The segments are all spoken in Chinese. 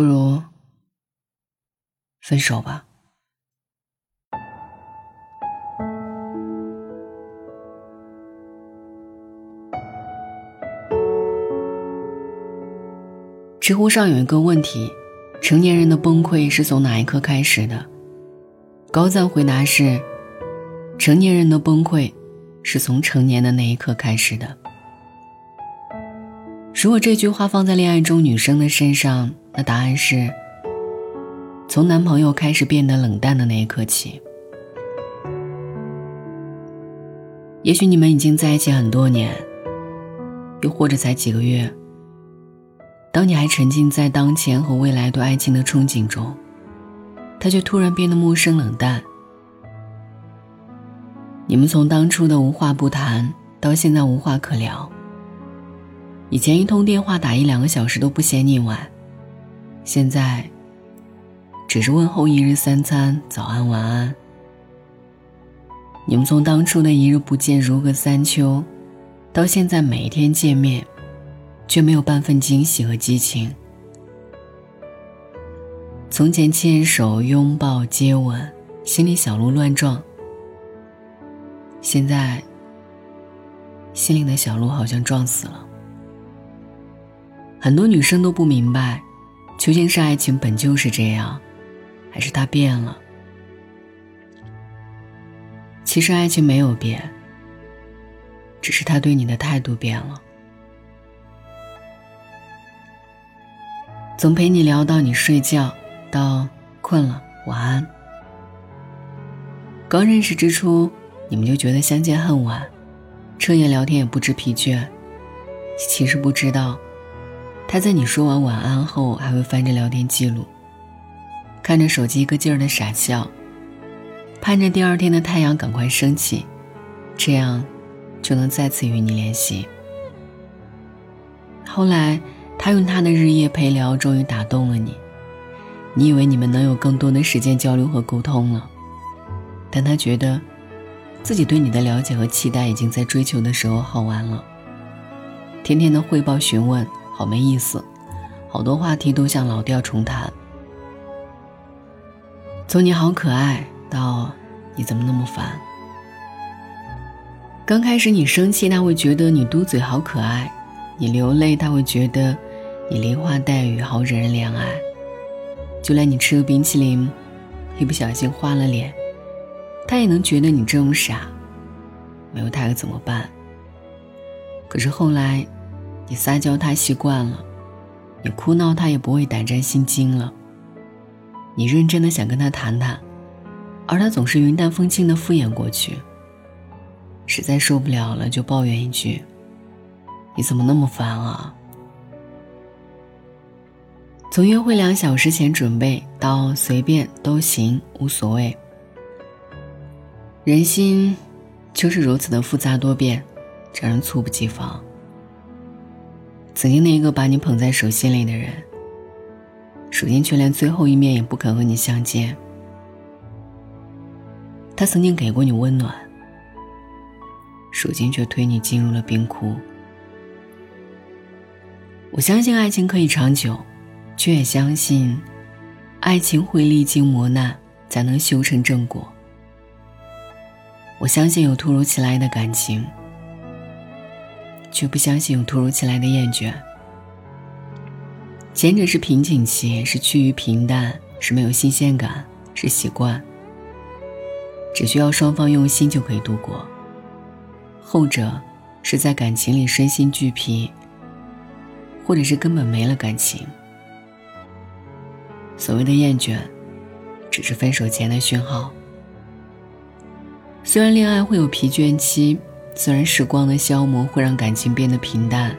不如分手吧。知乎上有一个问题：成年人的崩溃是从哪一刻开始的？高赞回答是：成年人的崩溃是从成年的那一刻开始的。如果这句话放在恋爱中女生的身上，那答案是：从男朋友开始变得冷淡的那一刻起。也许你们已经在一起很多年，又或者才几个月。当你还沉浸在当前和未来对爱情的憧憬中，他却突然变得陌生冷淡。你们从当初的无话不谈，到现在无话可聊。以前一通电话打一两个小时都不嫌你晚，现在只是问候一日三餐，早安晚安。你们从当初的一日不见如隔三秋，到现在每一天见面。却没有半分惊喜和激情。从前牵手、拥抱、接吻，心里小鹿乱撞。现在，心里的小鹿好像撞死了。很多女生都不明白，究竟是爱情本就是这样，还是他变了？其实爱情没有变，只是他对你的态度变了。从陪你聊到你睡觉，到困了晚安。刚认识之初，你们就觉得相见恨晚，彻夜聊天也不知疲倦。其实不知道，他在你说完晚安后，还会翻着聊天记录，看着手机一个劲儿的傻笑，盼着第二天的太阳赶快升起，这样就能再次与你联系。后来。他用他的日夜陪聊，终于打动了你。你以为你们能有更多的时间交流和沟通了，但他觉得，自己对你的了解和期待已经在追求的时候耗完了。天天的汇报询问，好没意思，好多话题都像老调重弹。从你好可爱到你怎么那么烦。刚开始你生气，他会觉得你嘟嘴好可爱；你流泪，他会觉得。你梨花带雨，好惹人怜爱。就连你吃个冰淇淋，一不小心花了脸，他也能觉得你这么傻。没有他可怎么办？可是后来，你撒娇他习惯了，你哭闹他也不会胆战心惊了。你认真的想跟他谈谈，而他总是云淡风轻的敷衍过去。实在受不了了，就抱怨一句：“你怎么那么烦啊？”从约会两小时前准备到随便都行无所谓，人心就是如此的复杂多变，让人猝不及防。曾经那一个把你捧在手心里的人，如今却连最后一面也不肯和你相见。他曾经给过你温暖，如今却推你进入了冰窟。我相信爱情可以长久。却也相信，爱情会历经磨难才能修成正果。我相信有突如其来的感情，却不相信有突如其来的厌倦。前者是瓶颈期，是趋于平淡，是没有新鲜感，是习惯，只需要双方用心就可以度过；后者是在感情里身心俱疲，或者是根本没了感情。所谓的厌倦，只是分手前的讯号。虽然恋爱会有疲倦期，虽然时光的消磨会让感情变得平淡，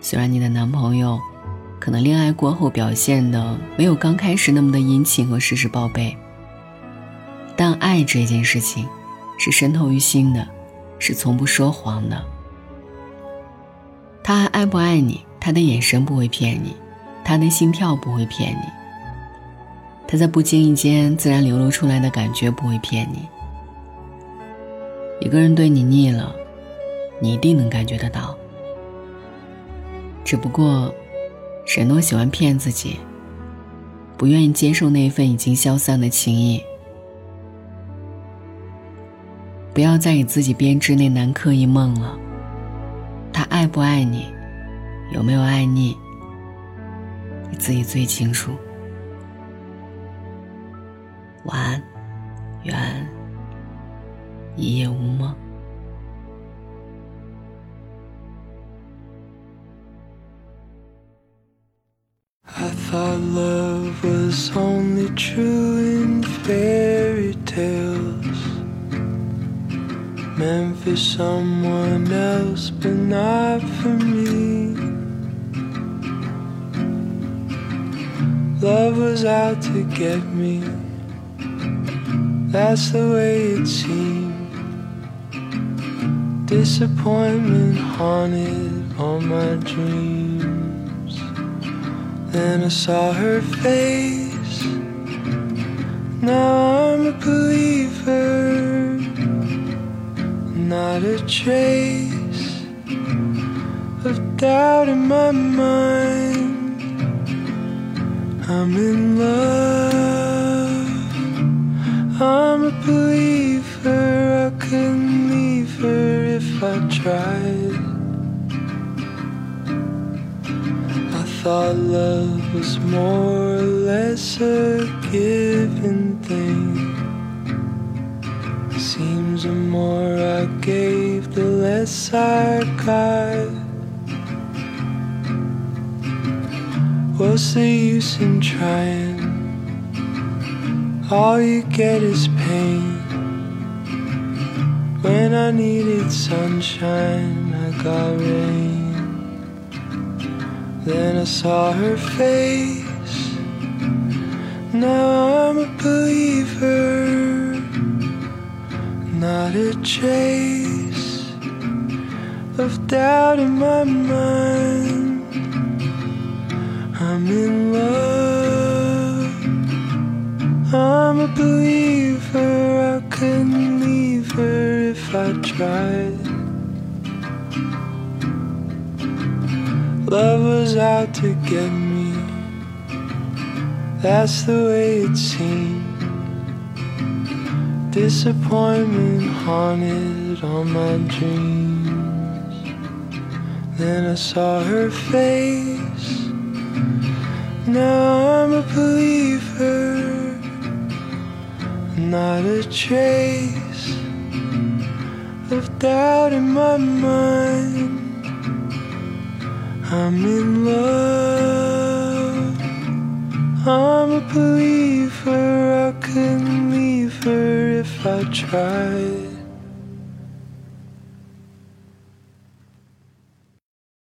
虽然你的男朋友可能恋爱过后表现的没有刚开始那么的殷勤和事事报备，但爱这件事情是渗透于心的，是从不说谎的。他还爱不爱你？他的眼神不会骗你，他的心跳不会骗你。他在不经意间自然流露出来的感觉不会骗你。一个人对你腻了，你一定能感觉得到。只不过，人都喜欢骗自己，不愿意接受那份已经消散的情谊。不要再给自己编织那南柯一梦了。他爱不爱你，有没有爱腻，你自己最清楚。晚安，thought love was only true in fairy tales. Meant for someone else, but not for me. Love was out to get me. That's the way it seemed. Disappointment haunted all my dreams. Then I saw her face. Now I'm a believer, not a trace of doubt in my mind. I'm in love. I'm a believer. I couldn't leave her if I tried. Thought love was more or less a given thing. Seems the more I gave, the less I got. What's the use in trying? All you get is pain. When I needed sunshine, I got rain. Then I saw her face. Now I'm a believer, not a trace of doubt in my mind. I'm in love. I'm a believer. I couldn't leave her if I tried. Love was out to get me. That's the way it seemed. Disappointment haunted all my dreams. Then I saw her face. Now I'm a believer, not a trace of doubt in my mind. I'm in love. I'm a believer. I couldn't leave her if I tried.